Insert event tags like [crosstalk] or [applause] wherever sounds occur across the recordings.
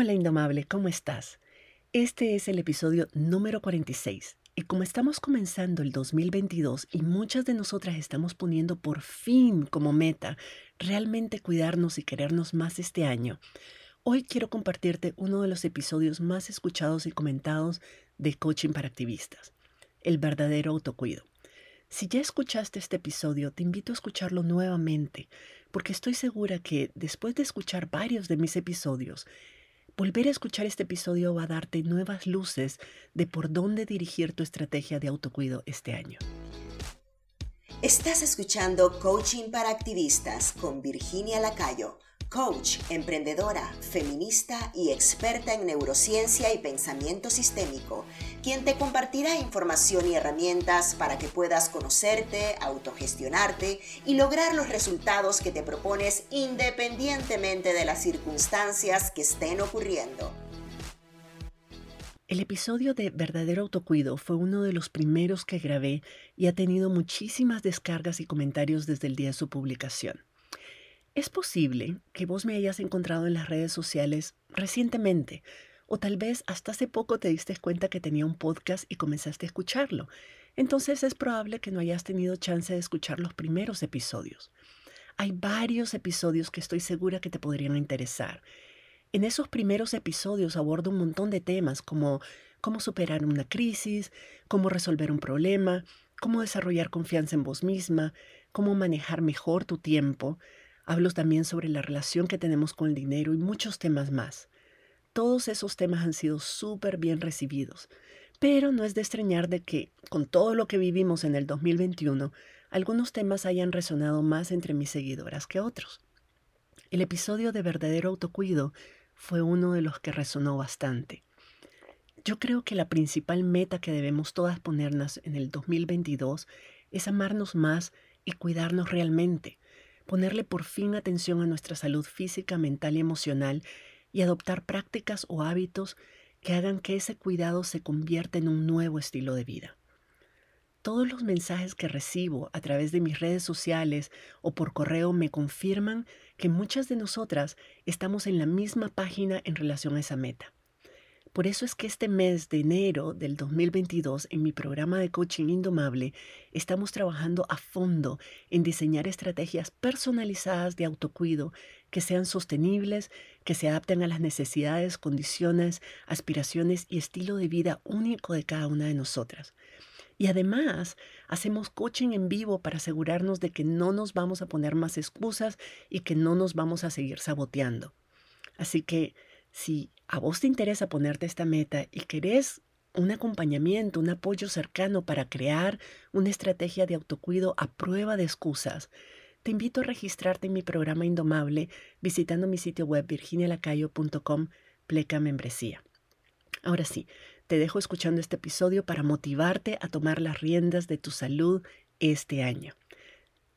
Hola Indomable, ¿cómo estás? Este es el episodio número 46 y como estamos comenzando el 2022 y muchas de nosotras estamos poniendo por fin como meta realmente cuidarnos y querernos más este año, hoy quiero compartirte uno de los episodios más escuchados y comentados de Coaching para Activistas, el verdadero autocuido. Si ya escuchaste este episodio, te invito a escucharlo nuevamente, porque estoy segura que después de escuchar varios de mis episodios, Volver a escuchar este episodio va a darte nuevas luces de por dónde dirigir tu estrategia de autocuido este año. Estás escuchando Coaching para Activistas con Virginia Lacayo coach, emprendedora, feminista y experta en neurociencia y pensamiento sistémico, quien te compartirá información y herramientas para que puedas conocerte, autogestionarte y lograr los resultados que te propones independientemente de las circunstancias que estén ocurriendo. El episodio de Verdadero Autocuido fue uno de los primeros que grabé y ha tenido muchísimas descargas y comentarios desde el día de su publicación. Es posible que vos me hayas encontrado en las redes sociales recientemente o tal vez hasta hace poco te diste cuenta que tenía un podcast y comenzaste a escucharlo. Entonces es probable que no hayas tenido chance de escuchar los primeros episodios. Hay varios episodios que estoy segura que te podrían interesar. En esos primeros episodios abordo un montón de temas como cómo superar una crisis, cómo resolver un problema, cómo desarrollar confianza en vos misma, cómo manejar mejor tu tiempo, Hablo también sobre la relación que tenemos con el dinero y muchos temas más. Todos esos temas han sido súper bien recibidos, pero no es de extrañar de que, con todo lo que vivimos en el 2021, algunos temas hayan resonado más entre mis seguidoras que otros. El episodio de verdadero autocuido fue uno de los que resonó bastante. Yo creo que la principal meta que debemos todas ponernos en el 2022 es amarnos más y cuidarnos realmente, ponerle por fin atención a nuestra salud física, mental y emocional y adoptar prácticas o hábitos que hagan que ese cuidado se convierta en un nuevo estilo de vida. Todos los mensajes que recibo a través de mis redes sociales o por correo me confirman que muchas de nosotras estamos en la misma página en relación a esa meta. Por eso es que este mes de enero del 2022 en mi programa de coaching indomable estamos trabajando a fondo en diseñar estrategias personalizadas de autocuido que sean sostenibles, que se adapten a las necesidades, condiciones, aspiraciones y estilo de vida único de cada una de nosotras. Y además, hacemos coaching en vivo para asegurarnos de que no nos vamos a poner más excusas y que no nos vamos a seguir saboteando. Así que si a vos te interesa ponerte esta meta y querés un acompañamiento, un apoyo cercano para crear una estrategia de autocuido a prueba de excusas, te invito a registrarte en mi programa Indomable visitando mi sitio web virginialacayo.com pleca membresía. Ahora sí, te dejo escuchando este episodio para motivarte a tomar las riendas de tu salud este año.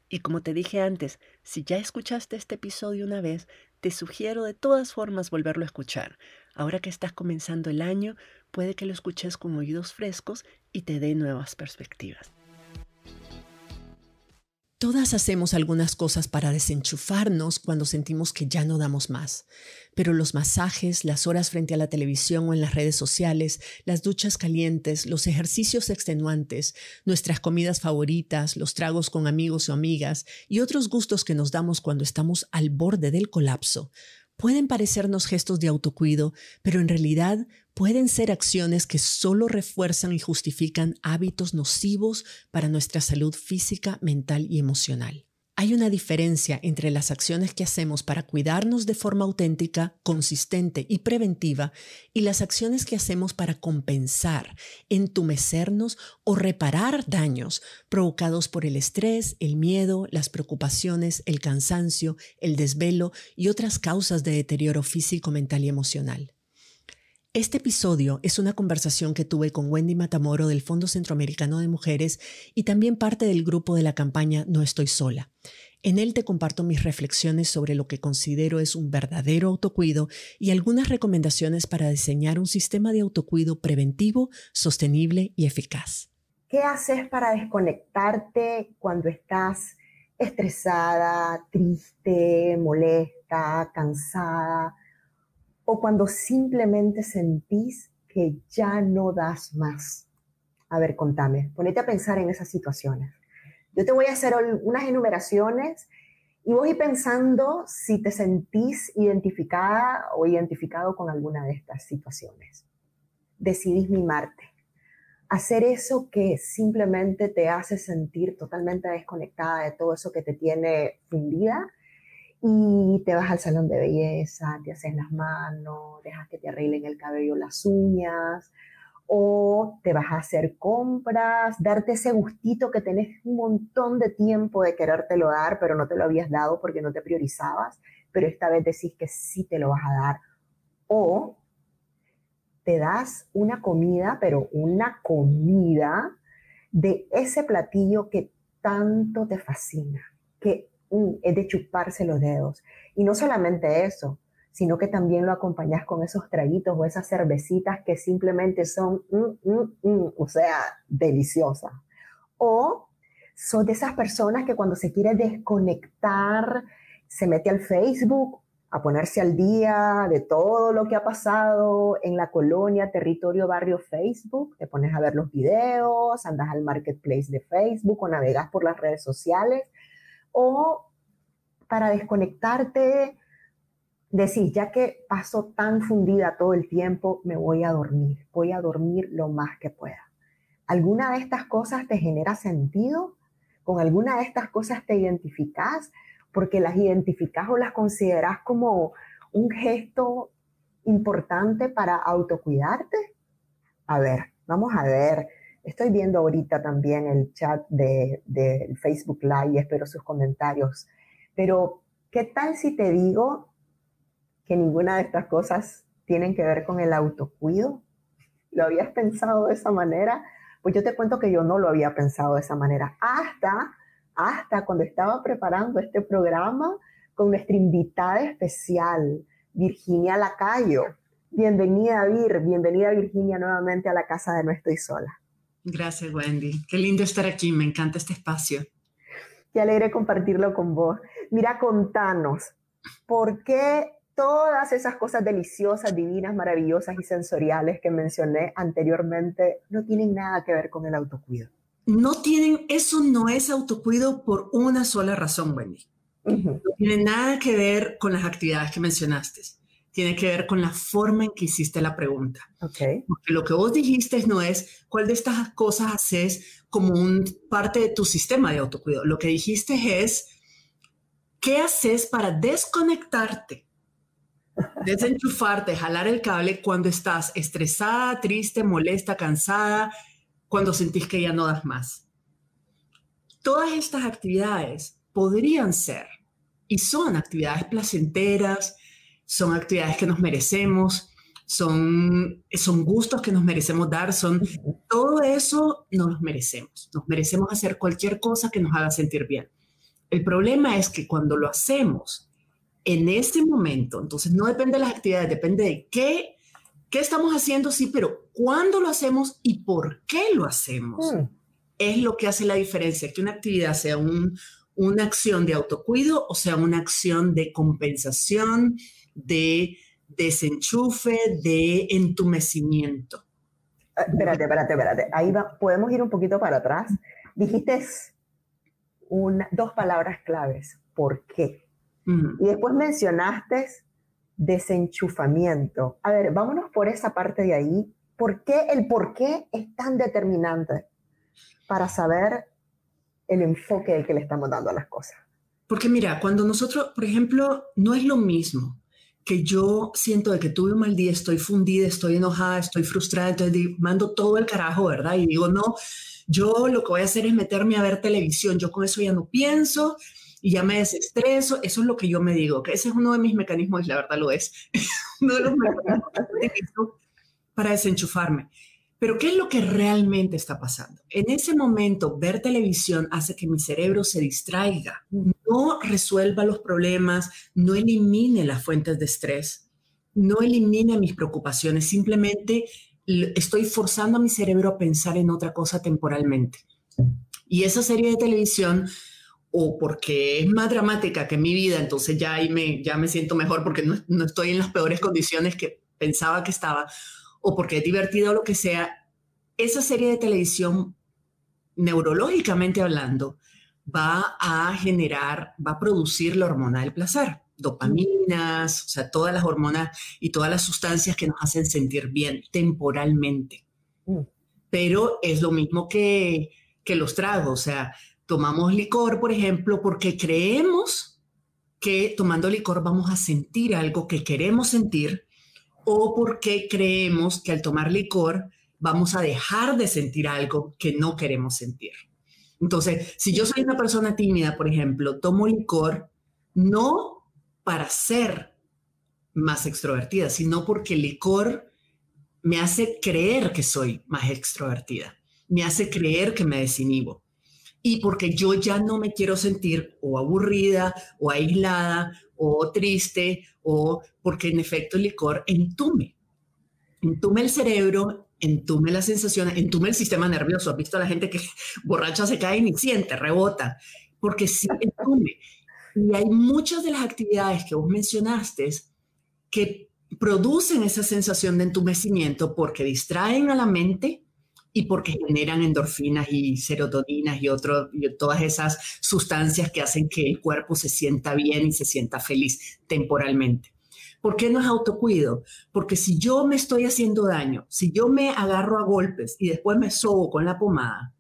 Y como te dije antes, si ya escuchaste este episodio una vez, te sugiero de todas formas volverlo a escuchar. Ahora que estás comenzando el año, puede que lo escuches con oídos frescos y te dé nuevas perspectivas. Todas hacemos algunas cosas para desenchufarnos cuando sentimos que ya no damos más, pero los masajes, las horas frente a la televisión o en las redes sociales, las duchas calientes, los ejercicios extenuantes, nuestras comidas favoritas, los tragos con amigos o amigas y otros gustos que nos damos cuando estamos al borde del colapso pueden parecernos gestos de autocuido, pero en realidad pueden ser acciones que solo refuerzan y justifican hábitos nocivos para nuestra salud física, mental y emocional. Hay una diferencia entre las acciones que hacemos para cuidarnos de forma auténtica, consistente y preventiva y las acciones que hacemos para compensar, entumecernos o reparar daños provocados por el estrés, el miedo, las preocupaciones, el cansancio, el desvelo y otras causas de deterioro físico, mental y emocional. Este episodio es una conversación que tuve con Wendy Matamoro del Fondo Centroamericano de Mujeres y también parte del grupo de la campaña No Estoy Sola. En él te comparto mis reflexiones sobre lo que considero es un verdadero autocuido y algunas recomendaciones para diseñar un sistema de autocuido preventivo, sostenible y eficaz. ¿Qué haces para desconectarte cuando estás estresada, triste, molesta, cansada? O cuando simplemente sentís que ya no das más? A ver, contame, ponete a pensar en esas situaciones. Yo te voy a hacer unas enumeraciones y voy pensando si te sentís identificada o identificado con alguna de estas situaciones. Decidís mimarte. Hacer eso que simplemente te hace sentir totalmente desconectada de todo eso que te tiene fundida y te vas al salón de belleza, te haces las manos, dejas que te arreglen el cabello, las uñas, o te vas a hacer compras, darte ese gustito que tenés un montón de tiempo de querértelo dar, pero no te lo habías dado porque no te priorizabas, pero esta vez decís que sí te lo vas a dar. O te das una comida, pero una comida de ese platillo que tanto te fascina, que es de chuparse los dedos. Y no solamente eso, sino que también lo acompañas con esos traguitos o esas cervecitas que simplemente son, mm, mm, mm, o sea, deliciosas. O son de esas personas que cuando se quiere desconectar, se mete al Facebook a ponerse al día de todo lo que ha pasado en la colonia, territorio, barrio Facebook, te pones a ver los videos, andas al marketplace de Facebook o navegas por las redes sociales o para desconectarte, decís, ya que paso tan fundida todo el tiempo, me voy a dormir, voy a dormir lo más que pueda. ¿Alguna de estas cosas te genera sentido? ¿Con alguna de estas cosas te identificas? Porque las identificas o las consideras como un gesto importante para autocuidarte. A ver, vamos a ver Estoy viendo ahorita también el chat de, Facebook Live y espero sus comentarios. Pero, ¿qué tal si te digo que ninguna de estas cosas tienen que ver con el autocuido? ¿Lo habías pensado de esa manera? Pues yo te cuento que yo no lo había pensado de esa manera. Hasta, hasta cuando estaba preparando este programa con nuestra invitada especial, Virginia Lacayo. Bienvenida, Vir. Bienvenida, Virginia, nuevamente a la casa de No Estoy Sola. Gracias, Wendy. Qué lindo estar aquí. Me encanta este espacio. Qué alegre compartirlo con vos. Mira, contanos, ¿por qué todas esas cosas deliciosas, divinas, maravillosas y sensoriales que mencioné anteriormente no tienen nada que ver con el autocuido? No tienen, eso no es autocuido por una sola razón, Wendy. No tiene nada que ver con las actividades que mencionaste tiene que ver con la forma en que hiciste la pregunta. Okay. Porque lo que vos dijiste no es cuál de estas cosas haces como un parte de tu sistema de autocuidado. Lo que dijiste es qué haces para desconectarte, [laughs] desenchufarte, jalar el cable cuando estás estresada, triste, molesta, cansada, cuando sentís que ya no das más. Todas estas actividades podrían ser y son actividades placenteras, son actividades que nos merecemos, son, son gustos que nos merecemos dar, son todo eso nos los merecemos. Nos merecemos hacer cualquier cosa que nos haga sentir bien. El problema es que cuando lo hacemos en ese momento, entonces no depende de las actividades, depende de qué, qué estamos haciendo, sí, pero cuándo lo hacemos y por qué lo hacemos. Mm. Es lo que hace la diferencia, que una actividad sea un, una acción de autocuido o sea una acción de compensación, de desenchufe, de entumecimiento. Ah, espérate, espérate, espérate. Ahí va, podemos ir un poquito para atrás. Dijiste una, dos palabras claves. ¿Por qué? Y después mencionaste desenchufamiento. A ver, vámonos por esa parte de ahí. ¿Por qué el por qué es tan determinante para saber el enfoque que le estamos dando a las cosas? Porque mira, cuando nosotros, por ejemplo, no es lo mismo que yo siento de que tuve un mal día, estoy fundida, estoy enojada, estoy frustrada, entonces mando todo el carajo, ¿verdad? Y digo, no, yo lo que voy a hacer es meterme a ver televisión, yo con eso ya no pienso y ya me desestreso, eso es lo que yo me digo, que ese es uno de mis mecanismos, la verdad lo es, [laughs] uno de los para desenchufarme. Pero ¿qué es lo que realmente está pasando? En ese momento, ver televisión hace que mi cerebro se distraiga, no resuelva los problemas, no elimine las fuentes de estrés, no elimine mis preocupaciones, simplemente estoy forzando a mi cerebro a pensar en otra cosa temporalmente. Y esa serie de televisión o porque es más dramática que mi vida, entonces ya ahí me, ya me siento mejor porque no, no estoy en las peores condiciones que pensaba que estaba, o porque es divertido o lo que sea, esa serie de televisión, neurológicamente hablando, va a generar, va a producir la hormona del placer, dopaminas, o sea, todas las hormonas y todas las sustancias que nos hacen sentir bien temporalmente. Mm. Pero es lo mismo que, que los tragos, o sea, tomamos licor, por ejemplo, porque creemos que tomando licor vamos a sentir algo que queremos sentir o porque creemos que al tomar licor vamos a dejar de sentir algo que no queremos sentir. Entonces, si yo soy una persona tímida, por ejemplo, tomo licor no para ser más extrovertida, sino porque el licor me hace creer que soy más extrovertida, me hace creer que me desinhibo. Y porque yo ya no me quiero sentir o aburrida o aislada o triste o porque en efecto el licor entume, entume el cerebro entume las sensaciones, entume el sistema nervioso. ¿Has visto a la gente que [laughs] borracha se cae y siente, rebota? Porque sí entume. Y hay muchas de las actividades que vos mencionaste que producen esa sensación de entumecimiento porque distraen a la mente y porque generan endorfinas y serotoninas y, otro, y todas esas sustancias que hacen que el cuerpo se sienta bien y se sienta feliz temporalmente. ¿Por qué no es autocuido? Porque si yo me estoy haciendo daño, si yo me agarro a golpes y después me sobo con la pomada,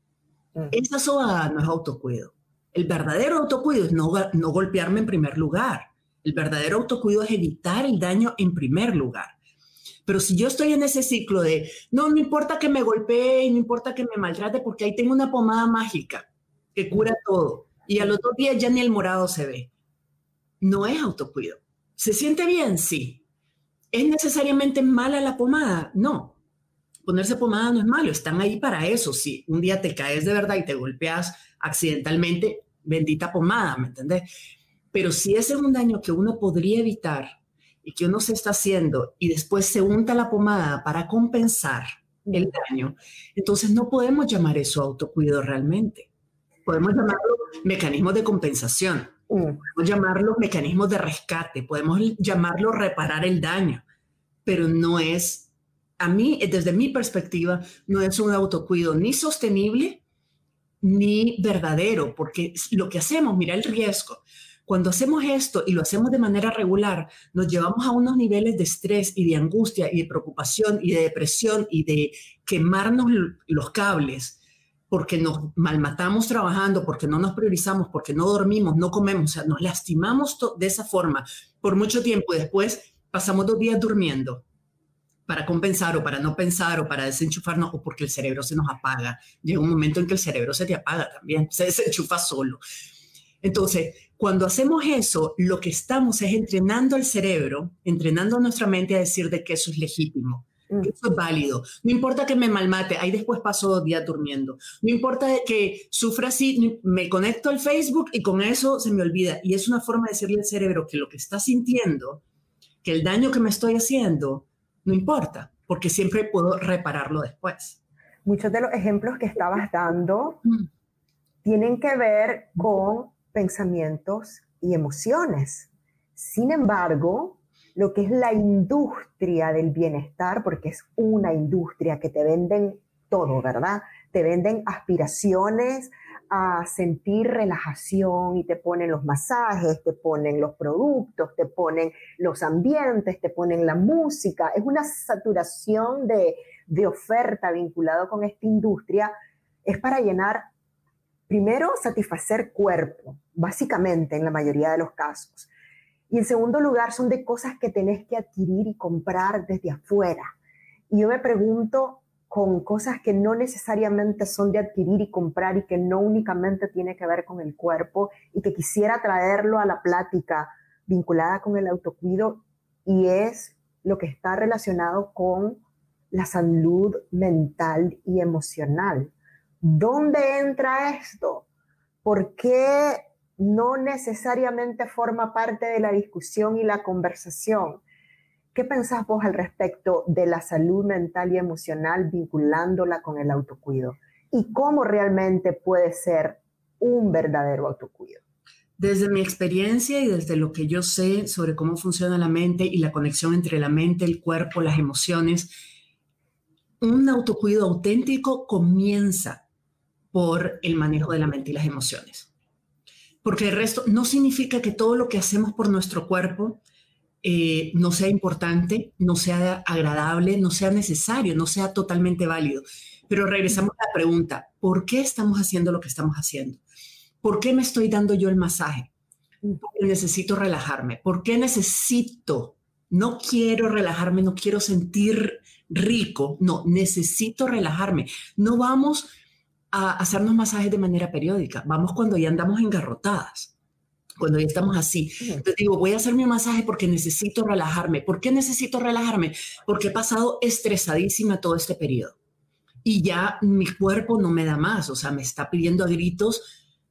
mm. esa sobada no es autocuido. El verdadero autocuido es no, no golpearme en primer lugar. El verdadero autocuido es evitar el daño en primer lugar. Pero si yo estoy en ese ciclo de, no, no importa que me golpee, no importa que me maltrate, porque ahí tengo una pomada mágica que cura todo, y al otro día ya ni el morado se ve, no es autocuido. ¿Se siente bien? Sí. ¿Es necesariamente mala la pomada? No. Ponerse pomada no es malo, están ahí para eso. Si un día te caes de verdad y te golpeas accidentalmente, bendita pomada, ¿me entiendes? Pero si ese es un daño que uno podría evitar y que uno se está haciendo y después se unta la pomada para compensar el daño, entonces no podemos llamar eso autocuidado realmente. Podemos llamarlo mecanismo de compensación. Podemos llamarlo mecanismos de rescate, podemos llamarlo reparar el daño, pero no es, a mí, desde mi perspectiva, no es un autocuido ni sostenible ni verdadero, porque lo que hacemos, mira el riesgo. Cuando hacemos esto y lo hacemos de manera regular, nos llevamos a unos niveles de estrés y de angustia y de preocupación y de depresión y de quemarnos los cables porque nos malmatamos trabajando, porque no nos priorizamos, porque no dormimos, no comemos, o sea, nos lastimamos de esa forma por mucho tiempo y después pasamos dos días durmiendo para compensar o para no pensar o para desenchufarnos o porque el cerebro se nos apaga. Llega un momento en que el cerebro se te apaga también, se desenchufa solo. Entonces, cuando hacemos eso, lo que estamos es entrenando al cerebro, entrenando a nuestra mente a decir de que eso es legítimo, Mm. Eso es válido. No importa que me malmate, ahí después paso dos días durmiendo. No importa que sufra así, me conecto al Facebook y con eso se me olvida. Y es una forma de decirle al cerebro que lo que está sintiendo, que el daño que me estoy haciendo, no importa, porque siempre puedo repararlo después. Muchos de los ejemplos que estabas dando mm. tienen que ver con pensamientos y emociones. Sin embargo, lo que es la industria del bienestar, porque es una industria que te venden todo, ¿verdad? Te venden aspiraciones a sentir relajación y te ponen los masajes, te ponen los productos, te ponen los ambientes, te ponen la música. Es una saturación de, de oferta vinculado con esta industria. Es para llenar, primero, satisfacer cuerpo, básicamente en la mayoría de los casos. Y en segundo lugar, son de cosas que tenés que adquirir y comprar desde afuera. Y yo me pregunto con cosas que no necesariamente son de adquirir y comprar y que no únicamente tiene que ver con el cuerpo y que quisiera traerlo a la plática vinculada con el autocuido y es lo que está relacionado con la salud mental y emocional. ¿Dónde entra esto? ¿Por qué no necesariamente forma parte de la discusión y la conversación. ¿Qué pensás vos al respecto de la salud mental y emocional vinculándola con el autocuido? ¿Y cómo realmente puede ser un verdadero autocuido? Desde mi experiencia y desde lo que yo sé sobre cómo funciona la mente y la conexión entre la mente, el cuerpo, las emociones, un autocuido auténtico comienza por el manejo de la mente y las emociones. Porque el resto no significa que todo lo que hacemos por nuestro cuerpo eh, no sea importante, no sea agradable, no sea necesario, no sea totalmente válido. Pero regresamos a la pregunta, ¿por qué estamos haciendo lo que estamos haciendo? ¿Por qué me estoy dando yo el masaje? Porque necesito relajarme. ¿Por qué necesito? No quiero relajarme, no quiero sentir rico, no, necesito relajarme. No vamos a hacernos masajes de manera periódica, vamos cuando ya andamos engarrotadas cuando ya estamos así. Entonces digo, voy a hacer mi masaje porque necesito relajarme. ¿Por qué necesito relajarme? Porque he pasado estresadísima todo este periodo. Y ya mi cuerpo no me da más, o sea, me está pidiendo a gritos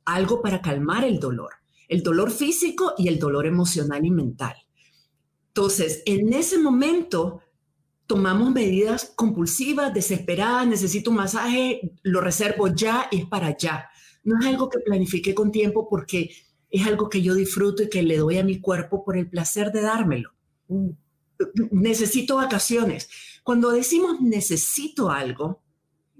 algo para calmar el dolor, el dolor físico y el dolor emocional y mental. Entonces, en ese momento tomamos medidas compulsivas, desesperadas, necesito un masaje, lo reservo ya y es para ya. No es algo que planifique con tiempo porque es algo que yo disfruto y que le doy a mi cuerpo por el placer de dármelo. Mm. Necesito vacaciones. Cuando decimos necesito algo,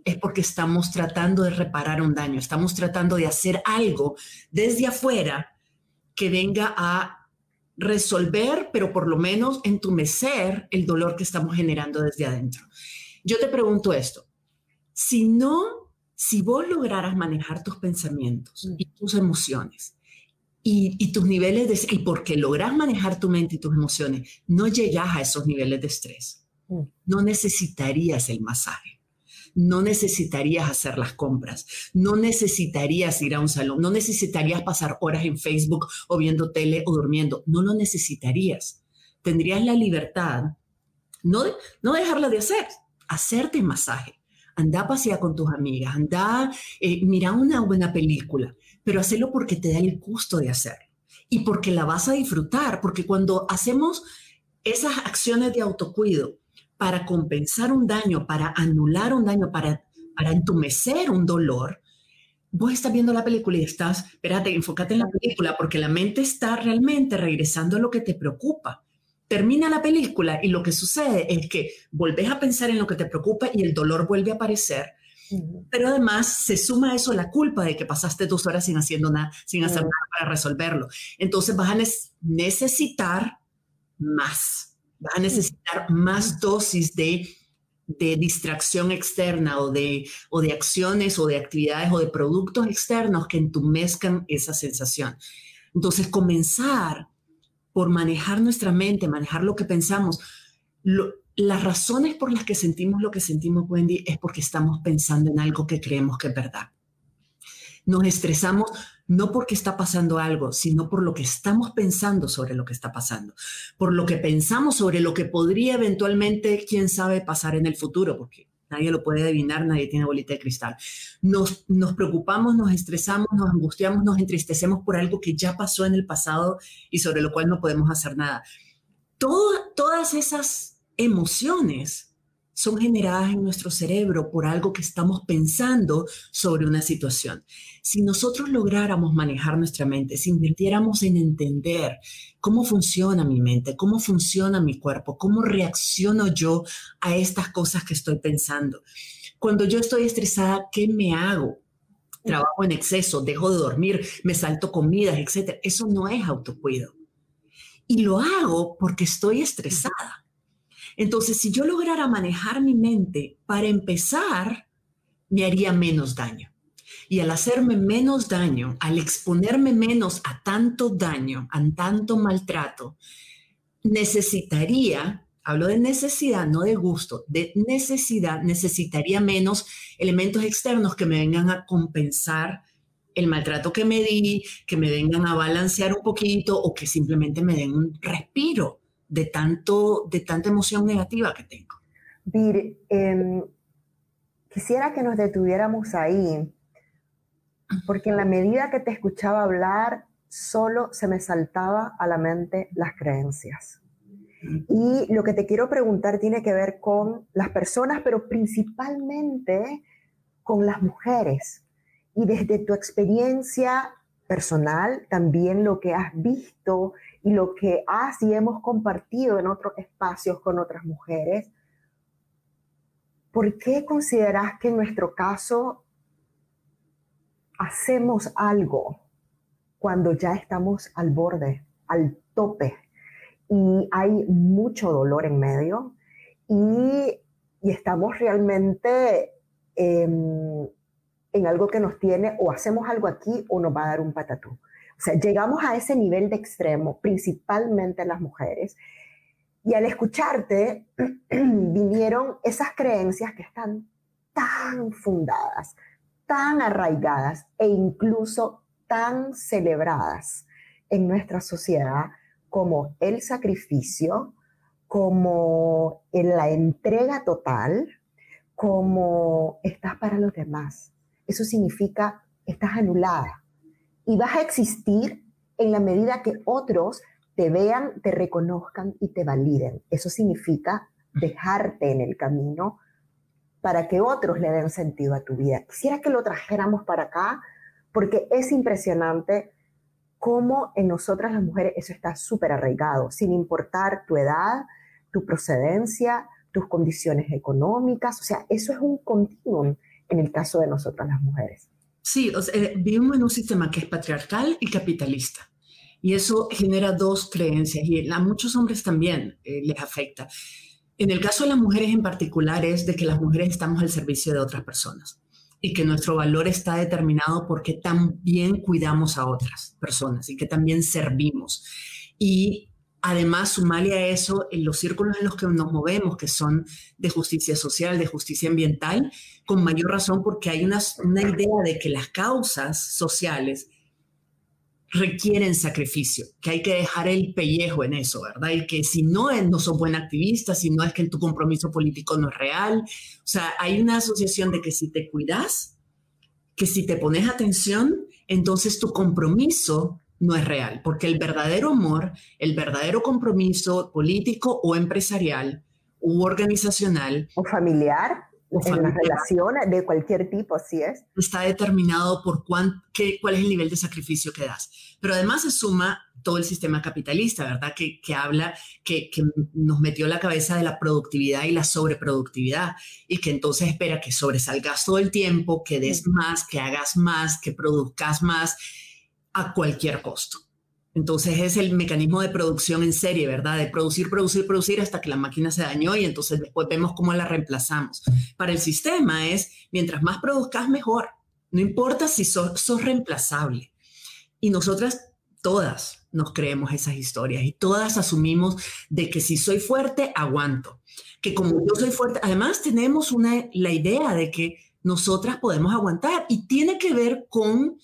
es porque estamos tratando de reparar un daño, estamos tratando de hacer algo desde afuera que venga a resolver, pero por lo menos entumecer el dolor que estamos generando desde adentro. Yo te pregunto esto, si no, si vos lograras manejar tus pensamientos y tus emociones y, tus niveles de... Y porque logras manejar tu mente y tus emociones, no llegas a esos niveles de estrés. Mm. No necesitarías el masaje. No necesitarías hacer las compras. No necesitarías ir a un salón. No necesitarías pasar horas en Facebook o viendo tele o durmiendo. No lo necesitarías. Tendrías la libertad, no, de, no dejarla de hacer, hacerte masaje. Anda a pasear con tus amigas, anda, eh, mira una buena película, pero hazlo porque te da el gusto de hacerlo y porque la vas a disfrutar, porque cuando hacemos esas acciones de autocuido para compensar un daño, para anular un daño, para, para entumecer un dolor, vos estás viendo la película y estás, espérate, enfócate en la película porque la mente está realmente regresando a lo que te preocupa. Termina la película y lo que sucede es que volvés a pensar en lo que te preocupa y el dolor vuelve a aparecer pero además se suma a eso la culpa de que pasaste dos horas sin, haciendo nada, sin hacer nada para resolverlo. Entonces vas a necesitar más, vas a necesitar más dosis de, de distracción externa o de, o de acciones o de actividades o de productos externos que entumezcan esa sensación. Entonces comenzar por manejar nuestra mente, manejar lo que pensamos, lo, las razones por las que sentimos lo que sentimos, Wendy, es porque estamos pensando en algo que creemos que es verdad. Nos estresamos no porque está pasando algo, sino por lo que estamos pensando sobre lo que está pasando, por lo que pensamos sobre lo que podría eventualmente, quién sabe, pasar en el futuro, porque nadie lo puede adivinar, nadie tiene bolita de cristal. Nos, preocupamos, nos estresamos, nos angustiamos, nos entristecemos por algo que ya pasó en el pasado y sobre lo cual no podemos hacer nada. todas esas emociones son generadas en nuestro cerebro por algo que estamos pensando sobre una situación. Si nosotros lográramos manejar nuestra mente, si invirtiéramos en entender cómo funciona mi mente, cómo funciona mi cuerpo, cómo reacciono yo a estas cosas que estoy pensando. Cuando yo estoy estresada, ¿qué me hago? Trabajo en exceso, dejo de dormir, me salto comidas, etc. Eso no es autocuido. Y lo hago porque estoy estresada entonces, si yo lograra manejar mi mente, para empezar, me haría menos daño. Y al hacerme menos daño, al exponerme menos a tanto daño, a tanto maltrato, necesitaría, hablo de necesidad, no de gusto, de necesidad, necesitaría menos elementos externos que me vengan a compensar el maltrato que me di, que me vengan a balancear un poquito o que simplemente me den un respiro de, tanto, de tanta emoción negativa que tengo. Vir, em, quisiera que nos detuviéramos ahí, porque en la medida que te escuchaba hablar, solo se me saltaba a la mente las creencias. Y lo que te quiero preguntar tiene que ver con las personas, pero principalmente con las mujeres y desde tu experiencia personal, también lo que has visto y lo que has y hemos compartido en otros espacios con otras mujeres, ¿por qué consideras que en nuestro caso hacemos algo cuando ya estamos al borde, al tope y hay mucho dolor en medio y, estamos realmente em, en algo que nos tiene o hacemos algo aquí o nos va a dar un patatú. O sea, llegamos a ese nivel de extremo, principalmente las mujeres, y al escucharte [clears throat] vinieron esas creencias que están tan fundadas, tan arraigadas e incluso tan celebradas en nuestra sociedad como el sacrificio, como la entrega total, como estás para los demás. Eso significa estás anulada y vas a existir en la medida que otros te vean, te reconozcan y te validen. Eso significa dejarte en el camino para que otros le den sentido a tu vida. Quisiera que lo trajéramos para acá porque es impresionante cómo en nosotras las mujeres eso está súper arraigado, sin importar tu edad, tu procedencia, tus condiciones económicas, o sea, eso es un continuum en el caso de nosotras las mujeres. Sí, eh, vivimos en un sistema que es patriarcal y capitalista. Y eso genera dos creencias y a muchos hombres también eh, les afecta. En el caso de las mujeres en particular es de que las mujeres estamos al servicio de otras personas y que nuestro valor está determinado porque también cuidamos a otras personas y que también servimos. Y además, sumarle a eso en los círculos en los que nos movemos, que son de justicia social, de justicia ambiental, con mayor razón porque hay una, idea de que las causas sociales requieren sacrificio, que hay que dejar el pellejo en eso, ¿verdad? Y que si no, no sos buen activista, si no es que tu compromiso político no es real. O sea, hay una asociación de que si te cuidas, que si te pones atención, entonces tu compromiso no es real, porque el verdadero amor, el verdadero compromiso político o empresarial u organizacional o familiar en las relaciones de cualquier tipo, así es. Está determinado por cuán, qué, cuál es el nivel de sacrificio que das. Pero además se suma todo el sistema capitalista, ¿verdad? Que, que habla, que, que, nos metió la cabeza de la productividad y la sobreproductividad y que entonces espera que sobresalgas todo el tiempo, que des más, que hagas más, que produzcas más a cualquier costo. Entonces es el mecanismo de producción en serie, ¿verdad? De producir, producir, producir hasta que la máquina se dañó y entonces después vemos cómo la reemplazamos. Para el sistema es, mientras más produzcas, mejor. No importa si sos, reemplazable. Y nosotras todas nos creemos esas historias y todas asumimos de que si soy fuerte, aguanto. Que como yo soy fuerte, además tenemos una, la idea de que nosotras podemos aguantar y tiene que ver con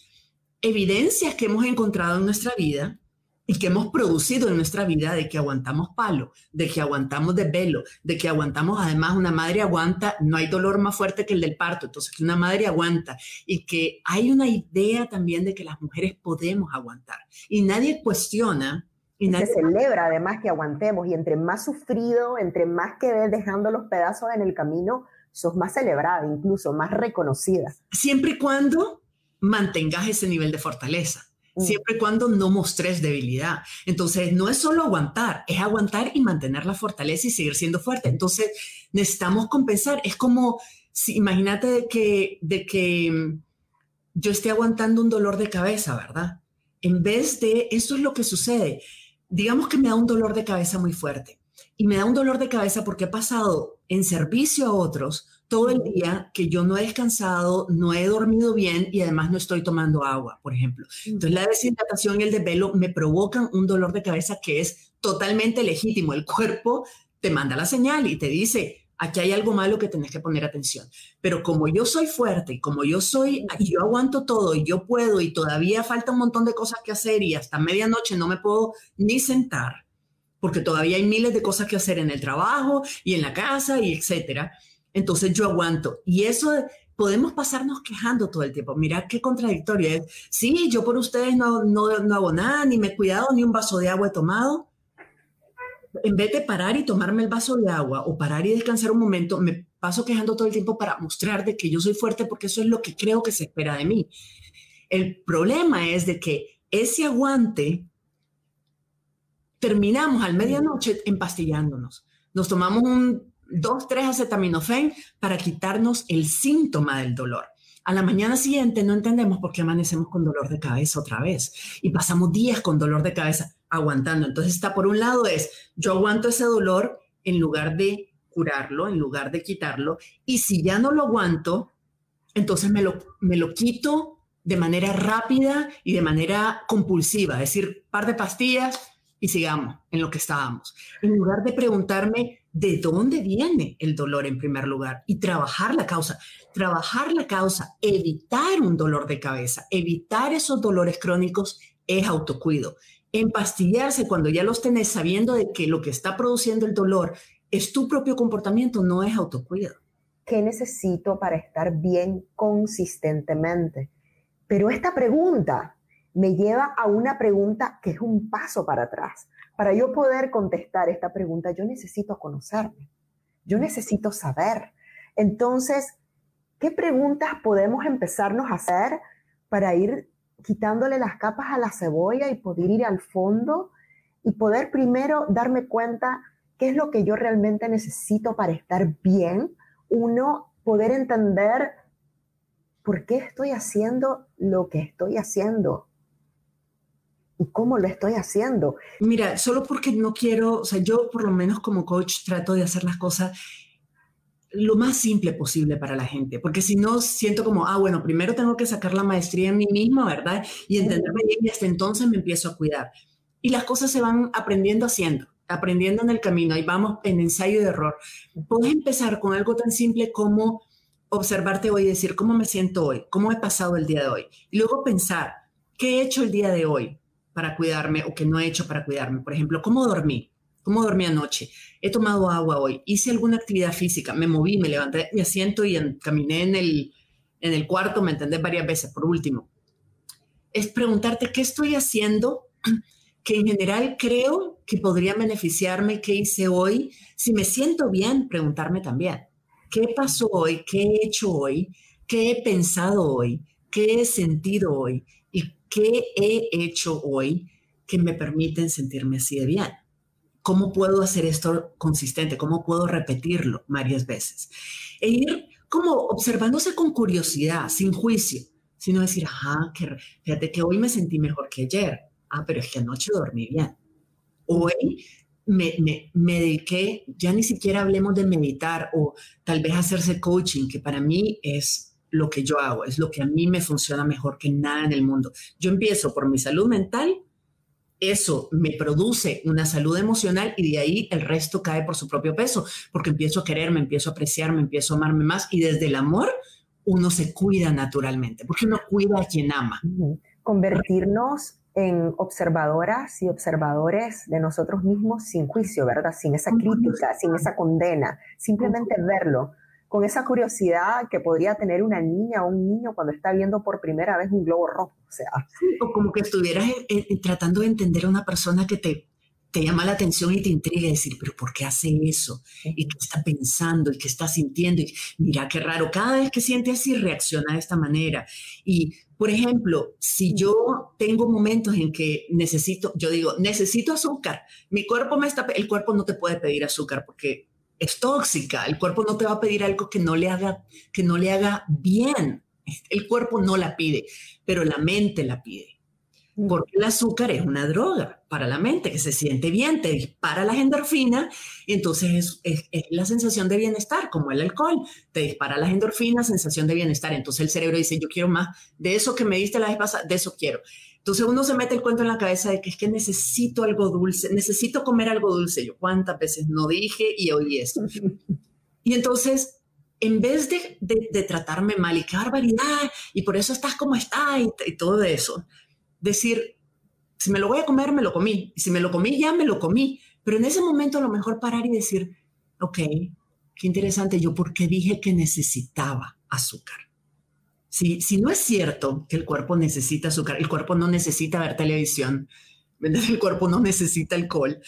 evidencias que hemos encontrado en nuestra vida y que hemos producido en nuestra vida de que aguantamos palo, de que aguantamos desvelo, de que aguantamos, además una madre aguanta, no hay dolor más fuerte que el del parto, entonces que una madre aguanta y que hay una idea también de que las mujeres podemos aguantar y nadie cuestiona. Y nadie... Se celebra además que aguantemos y entre más sufrido, entre más que ves dejando los pedazos en el camino, sos más celebrada, incluso más reconocida. Siempre y cuando mantengas ese nivel de fortaleza, mm. siempre y cuando no mostres debilidad. Entonces, no es solo aguantar, es aguantar y mantener la fortaleza y seguir siendo fuerte. Entonces, necesitamos compensar. Es como, si, imagínate de que, de que mm, yo esté aguantando un dolor de cabeza, ¿verdad? En vez de, eso es lo que sucede. Digamos que me da un dolor de cabeza muy fuerte y me da un dolor de cabeza porque he pasado en servicio a otros todo el día que yo no he descansado, no he dormido bien y además no estoy tomando agua, por ejemplo. Entonces la deshidratación y el desvelo me provocan un dolor de cabeza que es totalmente legítimo. El cuerpo te manda la señal y te dice, aquí hay algo malo que tenés que poner atención. Pero como yo soy fuerte y como yo soy, yo aguanto todo y yo puedo y todavía falta un montón de cosas que hacer y hasta medianoche no me puedo ni sentar, porque todavía hay miles de cosas que hacer en el trabajo y en la casa y etcétera entonces yo aguanto. Y eso podemos pasarnos quejando todo el tiempo. Mira qué contradictorio es. Sí, yo por ustedes no, no, no hago nada, ni me he cuidado, ni un vaso de agua he tomado. En vez de parar y tomarme el vaso de agua o parar y descansar un momento, me paso quejando todo el tiempo para mostrar de que yo soy fuerte porque eso es lo que creo que se espera de mí. El problema es de que ese aguante terminamos al medianoche empastillándonos. Nos tomamos un dos, tres acetaminofén para quitarnos el síntoma del dolor. A la mañana siguiente no entendemos por qué amanecemos con dolor de cabeza otra vez y pasamos días con dolor de cabeza aguantando. Entonces está por un lado es, yo aguanto ese dolor en lugar de curarlo, en lugar de quitarlo, y si ya no lo aguanto, entonces me lo, me lo quito de manera rápida y de manera compulsiva, es decir, par de pastillas y sigamos en lo que estábamos. En lugar de preguntarme de dónde viene el dolor en primer lugar y trabajar la causa, trabajar la causa, evitar un dolor de cabeza, evitar esos dolores crónicos es autocuido. Empastillarse cuando ya los tenés sabiendo de que lo que está produciendo el dolor es tu propio comportamiento, no es autocuido. ¿Qué necesito para estar bien consistentemente? Pero esta pregunta me lleva a una pregunta que es un paso para atrás. Para yo poder contestar esta pregunta, yo necesito conocerme, yo necesito saber. Entonces, ¿qué preguntas podemos empezarnos a hacer para ir quitándole las capas a la cebolla y poder ir al fondo y poder primero darme cuenta qué es lo que yo realmente necesito para estar bien. Uno, poder entender por qué estoy haciendo lo que estoy haciendo y cómo lo estoy haciendo. Mira, solo porque no quiero, o sea, yo por lo menos como coach trato de hacer las cosas lo más simple posible para la gente, porque si no siento como, ah, bueno, primero tengo que sacar la maestría en mí misma, ¿verdad? Y entenderme bien y hasta entonces me empiezo a cuidar. Y las cosas se van aprendiendo haciendo aprendiendo en el camino, ahí vamos en ensayo de error. Puedes empezar con algo tan simple como observarte hoy y decir cómo me siento hoy, cómo he pasado el día de hoy. Y luego pensar, ¿qué he hecho el día de hoy para cuidarme o qué no he hecho para cuidarme? Por ejemplo, ¿cómo dormí? ¿Cómo dormí anoche? He tomado agua hoy, hice alguna actividad física, me moví, me levanté mi asiento y caminé en el, en el cuarto, me entendé varias veces. Por último, es preguntarte qué estoy haciendo [clears throat] que en general creo que podría beneficiarme, qué hice hoy. Si me siento bien, preguntarme también, ¿qué pasó hoy? ¿Qué he hecho hoy? ¿Qué he pensado hoy? ¿Qué he sentido hoy? ¿Y qué he hecho hoy que me permiten sentirme así de bien? ¿Cómo puedo hacer esto consistente? ¿Cómo puedo repetirlo varias veces? E ir como observándose con curiosidad, sin juicio, sino decir, ajá, que, fíjate que hoy me sentí mejor que ayer ah, pero es que anoche dormí bien. Hoy me, me, me, dediqué, ya ni siquiera hablemos de meditar o tal vez hacerse coaching, que para mí es lo que yo hago, es lo que a mí me funciona mejor que nada en el mundo. Yo empiezo por mi salud mental, eso me produce una salud emocional y de ahí el resto cae por su propio peso, porque empiezo a quererme, empiezo a apreciarme, empiezo a amarme más y desde el amor uno se cuida naturalmente, porque uno cuida a quien ama. Convertirnos en observadoras y observadores de nosotros mismos sin juicio, ¿verdad? Sin esa crítica, sin esa condena, simplemente verlo con esa curiosidad que podría tener una niña o un niño cuando está viendo por primera vez un globo rojo. O sea, o como que estuvieras tratando de entender a una persona que te, te llama la atención y te intriga y decir, pero ¿por qué hace eso? ¿Y qué está pensando? ¿Y qué está sintiendo? Y mira, qué raro, cada vez que siente así reacciona de esta manera. Y por ejemplo, si yo tengo momentos en que necesito, yo digo, necesito azúcar, mi cuerpo me está, el cuerpo no te puede pedir azúcar porque es tóxica, el cuerpo no te va a pedir algo que no le haga, que no le haga bien. El cuerpo no la pide, pero la mente la pide. Porque el azúcar es una droga para la mente que se siente bien, te dispara la endorfina, y entonces es, la sensación de bienestar, como el alcohol, te dispara las endorfinas, sensación de bienestar. Entonces el cerebro dice, yo quiero más de eso que me diste la vez pasada, de eso quiero. Entonces uno se mete el cuento en la cabeza de que es que necesito algo dulce, necesito comer algo dulce. Yo cuántas veces no dije y oí eso. Y entonces en vez de, de, tratarme mal y qué barbaridad, y por eso estás como estás y todo eso, decir, si me lo voy a comer, me lo comí. Si me lo comí, ya me lo comí. Pero en ese momento a lo mejor parar y decir, ok, qué interesante, yo porque dije que necesitaba azúcar. Si, si no es cierto que el cuerpo necesita azúcar, el cuerpo no necesita ver televisión, [laughs] el cuerpo no necesita alcohol.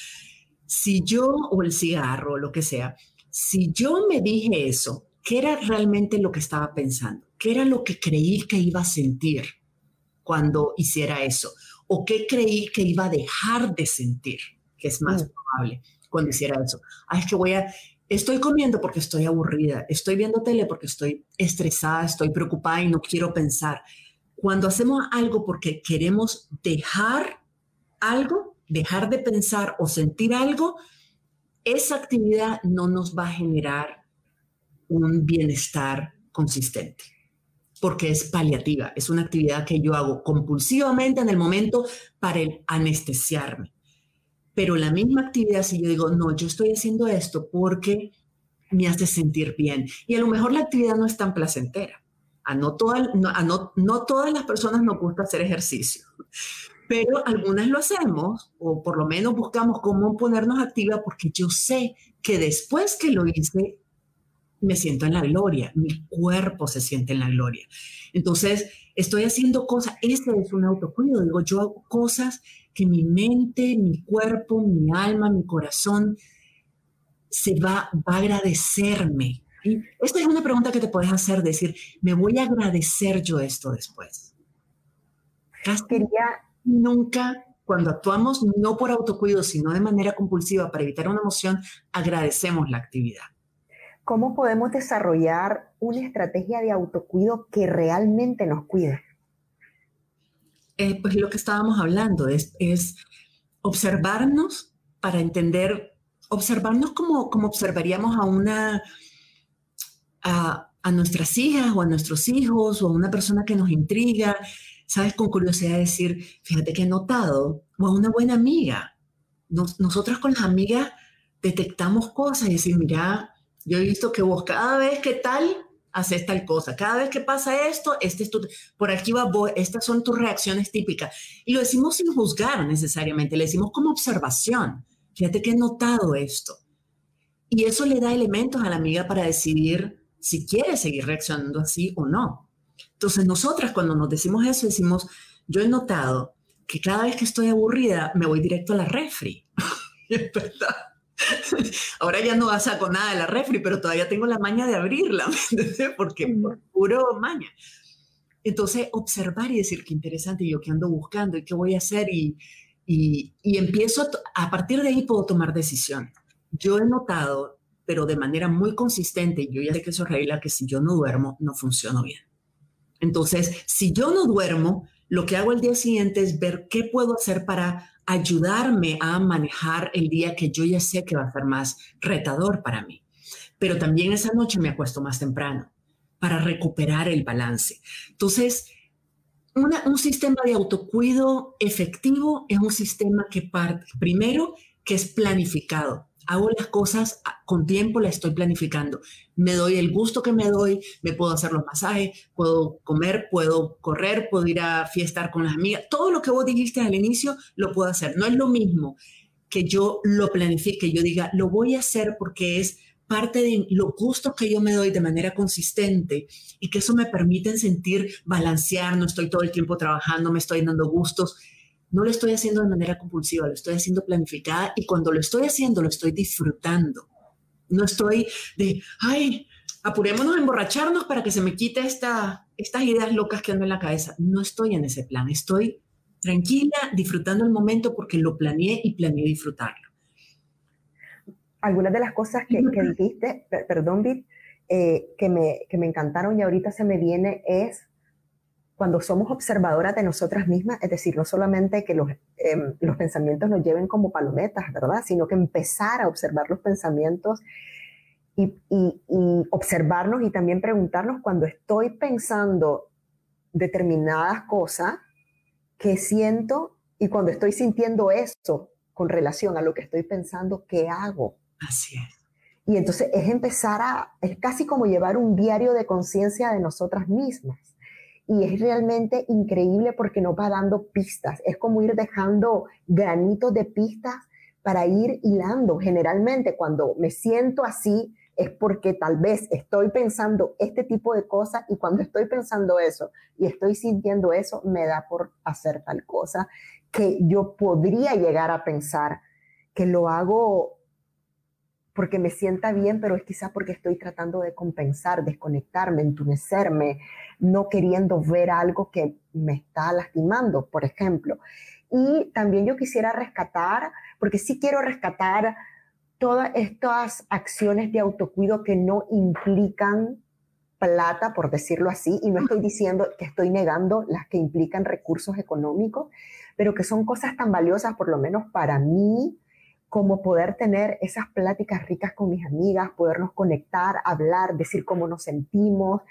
Si yo, o el cigarro, o lo que sea, si yo me dije eso ¿qué era realmente lo que estaba pensando? ¿Qué era lo que creí que iba a sentir cuando hiciera eso? ¿O qué creí que iba a dejar de sentir? Que es más mm. probable cuando hiciera eso. Ah, es que voy a, estoy comiendo porque estoy aburrida, estoy viendo tele porque estoy estresada, estoy preocupada y no quiero pensar. Cuando hacemos algo porque queremos dejar algo, dejar de pensar o sentir algo, esa actividad no nos va a generar un bienestar consistente, porque es paliativa, es una actividad que yo hago compulsivamente en el momento para anestesiarme. Pero la misma actividad, si yo digo, no, yo estoy haciendo esto porque me hace sentir bien, y a lo mejor la actividad no es tan placentera. A no, no, no todas las personas nos gusta hacer ejercicio, pero algunas lo hacemos, o por lo menos buscamos cómo ponernos activa, porque yo sé que después que lo hice, me siento en la gloria, mi cuerpo se siente en la gloria. Entonces, estoy haciendo cosas, este es un autocuido, digo, yo hago cosas que mi mente, mi cuerpo, mi alma, mi corazón se va, va a agradecerme. Y esta es una pregunta que te puedes hacer, decir, ¿me voy a agradecer yo esto después? Quería, nunca, cuando actuamos no por autocuido, sino de manera compulsiva para evitar una emoción, agradecemos la actividad. ¿Cómo podemos desarrollar una estrategia de autocuido que realmente nos cuide? Eh, pues lo que estábamos hablando es, observarnos para entender, observarnos como, como observaríamos a una, a, a, nuestras hijas o a nuestros hijos o a una persona que nos intriga sabes, con curiosidad decir, fíjate que he notado, o a una buena amiga. Nos, nosotras con las amigas detectamos cosas y decir, mira, yo he visto que vos cada vez que tal, haces tal cosa, cada vez que pasa esto, este es tu, por aquí va vos, estas son tus reacciones típicas. Y lo decimos sin juzgar necesariamente, le decimos como observación. Fíjate que he notado esto. Y eso le da elementos a la amiga para decidir si quiere seguir reaccionando así o no. Entonces, nosotras cuando nos decimos eso, decimos, yo he notado que cada vez que estoy aburrida, me voy directo a la refri. [laughs] es verdad. [laughs] Ahora ya no saco nada de la refri, pero todavía tengo la maña de abrirla, [laughs] Porque por puro maña. Entonces, observar y decir qué interesante, yo qué ando buscando y qué voy a hacer y, y, y empiezo, a, a partir de ahí puedo tomar decisión. Yo he notado, pero de manera muy consistente, yo ya sé que eso regla que si yo no duermo, no funciono bien. Entonces, si yo no duermo, lo que hago el día siguiente es ver qué puedo hacer para ayudarme a manejar el día que yo ya sé que va a ser más retador para mí. Pero también esa noche me acuesto más temprano para recuperar el balance. Entonces, un sistema de autocuido efectivo es un sistema que parte, primero, que es planificado hago las cosas con tiempo, las estoy planificando. Me doy el gusto que me doy, me puedo hacer los masajes, puedo comer, puedo correr, puedo ir a fiestar con las amigas. Todo lo que vos dijiste al inicio lo puedo hacer. No es lo mismo que yo lo planifique, yo diga, lo voy a hacer porque es parte de los gustos que yo me doy de manera consistente y que eso me permite sentir balancear, no estoy todo el tiempo trabajando, me estoy dando gustos no lo estoy haciendo de manera compulsiva, lo estoy haciendo planificada y cuando lo estoy haciendo lo estoy disfrutando. No estoy de, ay, apurémonos a emborracharnos para que se me quite esta, estas ideas locas que ando en la cabeza. No estoy en ese plan, estoy tranquila, disfrutando el momento porque lo planeé y planeé disfrutarlo. Algunas de las cosas que, dijiste, perdón, Bit, eh, que, me, que me encantaron y ahorita se me viene es cuando somos observadoras de nosotras mismas, es decir, no solamente que los, em, los pensamientos nos lleven como palometas, ¿verdad? Sino que empezar a observar los pensamientos y, y, observarnos y también preguntarnos cuando estoy pensando determinadas cosas, ¿qué siento? Y cuando estoy sintiendo eso con relación a lo que estoy pensando, ¿qué hago? Así es. Y entonces es empezar a, es casi como llevar un diario de conciencia de nosotras mismas y es realmente increíble porque nos va dando pistas. Es como ir dejando granitos de pistas para ir hilando. Generalmente cuando me siento así es porque tal vez estoy pensando este tipo de cosas y cuando estoy pensando eso y estoy sintiendo eso, me da por hacer tal cosa que yo podría llegar a pensar que lo hago porque me sienta bien, pero es quizás porque estoy tratando de compensar, desconectarme, entunecerme, no queriendo ver algo que me está lastimando, por ejemplo. Y también yo quisiera rescatar, porque sí quiero rescatar todas estas acciones de autocuido que no implican plata, por decirlo así, y no estoy diciendo que estoy negando las que implican recursos económicos, pero que son cosas tan valiosas, por lo menos para mí, como poder tener esas pláticas ricas con mis amigas, podernos conectar, hablar, decir cómo nos sentimos,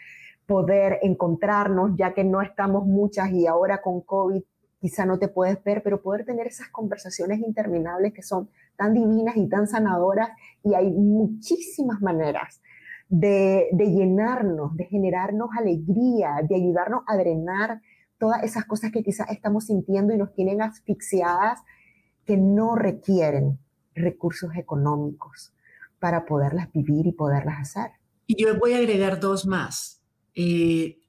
poder encontrarnos, ya que no estamos muchas y ahora con COVID quizá no te puedes ver, pero poder tener esas conversaciones interminables que son tan divinas y tan sanadoras y hay muchísimas maneras de, llenarnos, de generarnos alegría, de ayudarnos a drenar todas esas cosas que quizás estamos sintiendo y nos tienen asfixiadas que no requieren recursos económicos para poderlas vivir y poderlas hacer. Y yo voy a agregar dos más. Eh,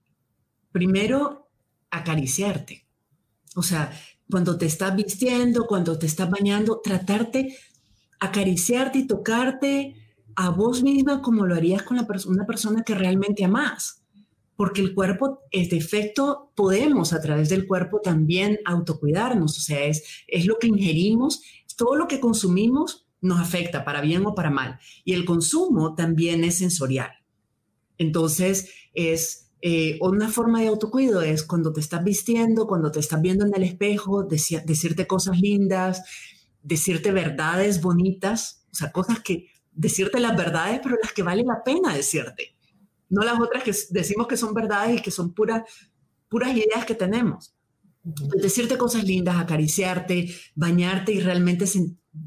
primero, acariciarte. O sea, cuando te estás vistiendo, cuando te estás bañando, tratarte, acariciarte y tocarte a vos misma como lo harías con una persona que realmente amas. Porque el cuerpo es efecto, podemos a través del cuerpo también autocuidarnos. O sea, es, es lo que ingerimos todo lo que consumimos nos afecta para bien o para mal. Y el consumo también es sensorial. Entonces, es eh, una forma de autocuido es cuando te estás vistiendo, cuando te estás viendo en el espejo, decirte cosas lindas, decirte verdades bonitas, o sea, cosas que, decirte las verdades, pero las que vale la pena decirte. No las otras que decimos que son verdades y que son puras, puras ideas que tenemos. Decirte cosas lindas, acariciarte, bañarte y realmente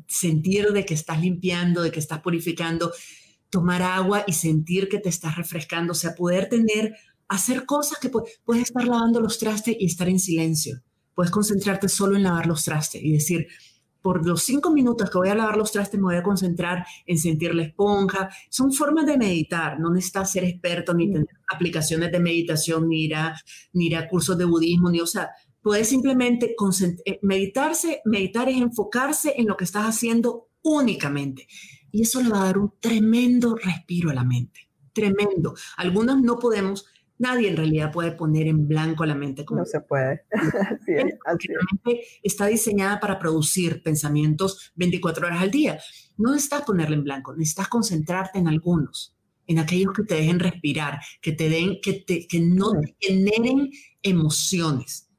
sentir de que estás limpiando, de que estás purificando, tomar agua y sentir que te estás refrescando, o sea, poder tener, hacer cosas que puedes estar lavando los trastes y estar en silencio. Puedes concentrarte solo en lavar los trastes y decir, por los cinco minutos que voy a lavar los trastes me voy a concentrar en sentir la esponja. Son formas de meditar, no necesitas ser experto ni tener aplicaciones de meditación, ni ir a, ni ir a cursos de budismo, ni, o sea, Puedes simplemente eh, meditarse, meditar es enfocarse en lo que estás haciendo únicamente. Y eso le va a dar un tremendo respiro a la mente. Tremendo. Algunos no podemos, nadie en realidad puede poner en blanco la mente. Como no se puede. [laughs] La mente está diseñada para producir pensamientos 24 horas al día. No necesitas ponerla en blanco, necesitas concentrarte en algunos, en aquellos que te dejen respirar, que te den, que, te, que no te generen emociones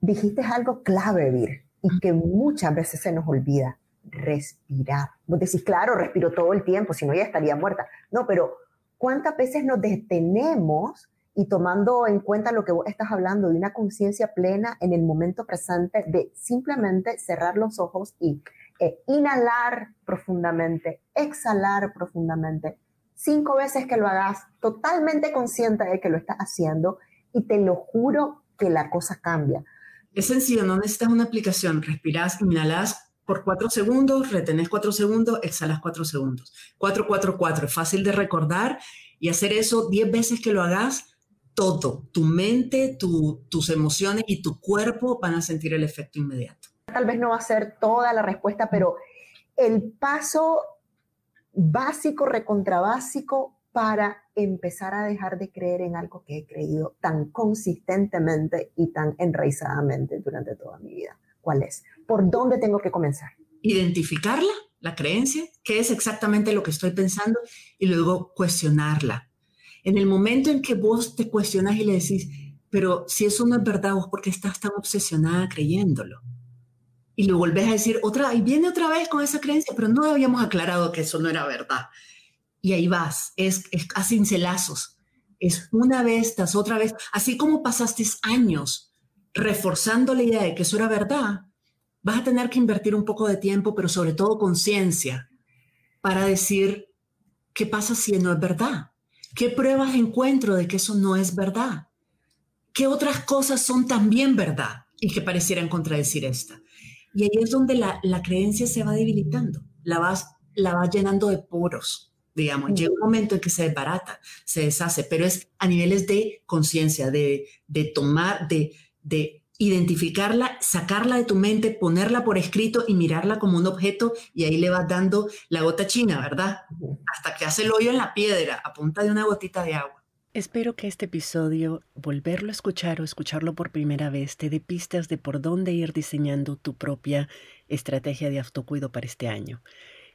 dijiste, algo clave, Vir, y que muchas veces se nos olvida, respirar. Vos decís, claro, respiro todo el tiempo, si no ya estaría muerta. No, pero ¿cuántas veces nos detenemos y tomando en cuenta lo que vos estás hablando de una conciencia plena en el momento presente, de simplemente cerrar los ojos y eh, inhalar profundamente, exhalar profundamente, cinco veces que lo hagas totalmente consciente de que lo estás haciendo y te lo juro que la cosa cambia. Es sencillo, no necesitas una aplicación. Respirás, inhalas por cuatro segundos, retenés cuatro segundos, exhalas cuatro segundos. Cuatro, cuatro, cuatro. Es fácil de recordar y hacer eso diez veces que lo hagas, todo, tu mente, tus emociones y tu cuerpo van a sentir el efecto inmediato. Tal vez no va a ser toda la respuesta, pero el paso básico, recontrabásico para empezar a dejar de creer en algo que he creído tan consistentemente y tan enraizadamente durante toda mi vida. ¿Cuál es? ¿Por dónde tengo que comenzar? Identificarla, la creencia, qué es exactamente lo que estoy pensando y luego cuestionarla. En el momento en que vos te cuestionas y le decís, pero si eso no es verdad, vos por qué estás tan obsesionada creyéndolo. Y lo volvés a decir otra, y viene otra vez con esa creencia, pero no habíamos aclarado que eso no era verdad y ahí vas, es, es a cincelazos, es una vez tras otra vez, así como pasaste años reforzando la idea de que eso era verdad, vas a tener que invertir un poco de tiempo, pero sobre todo conciencia, para decir, ¿qué pasa si no es verdad? ¿Qué pruebas encuentro de que eso no es verdad? ¿Qué otras cosas son también verdad y que parecieran contradecir esta? Y ahí es donde la, la creencia se va debilitando, la vas, la vas llenando de poros digamos, llega un momento en que se desbarata, se deshace, pero es a niveles de conciencia, de, de, tomar, de, de identificarla, sacarla de tu mente, ponerla por escrito y mirarla como un objeto y ahí le vas dando la gota china, ¿verdad? Hasta que hace el hoyo en la piedra a punta de una gotita de agua. Espero que este episodio, volverlo a escuchar o escucharlo por primera vez, te dé pistas de por dónde ir diseñando tu propia estrategia de autocuido para este año.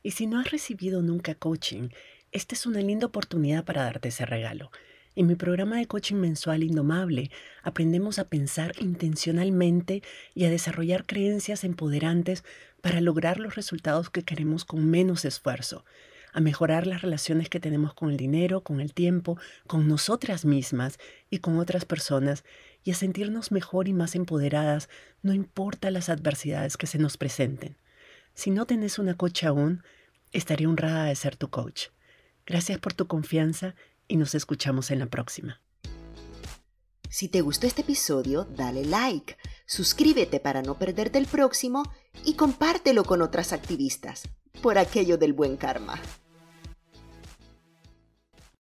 Y si no has recibido nunca coaching, esta es una linda oportunidad para darte ese regalo. En mi programa de coaching mensual Indomable aprendemos a pensar intencionalmente y a desarrollar creencias empoderantes para lograr los resultados que queremos con menos esfuerzo, a mejorar las relaciones que tenemos con el dinero, con el tiempo, con nosotras mismas y con otras personas y a sentirnos mejor y más empoderadas, no importa las adversidades que se nos presenten. Si no tenés una coach aún, estaré honrada de ser tu coach. Gracias por tu confianza y nos escuchamos en la próxima. Si te gustó este episodio, dale like, suscríbete para no perderte el próximo y compártelo con otras activistas, por aquello del buen karma.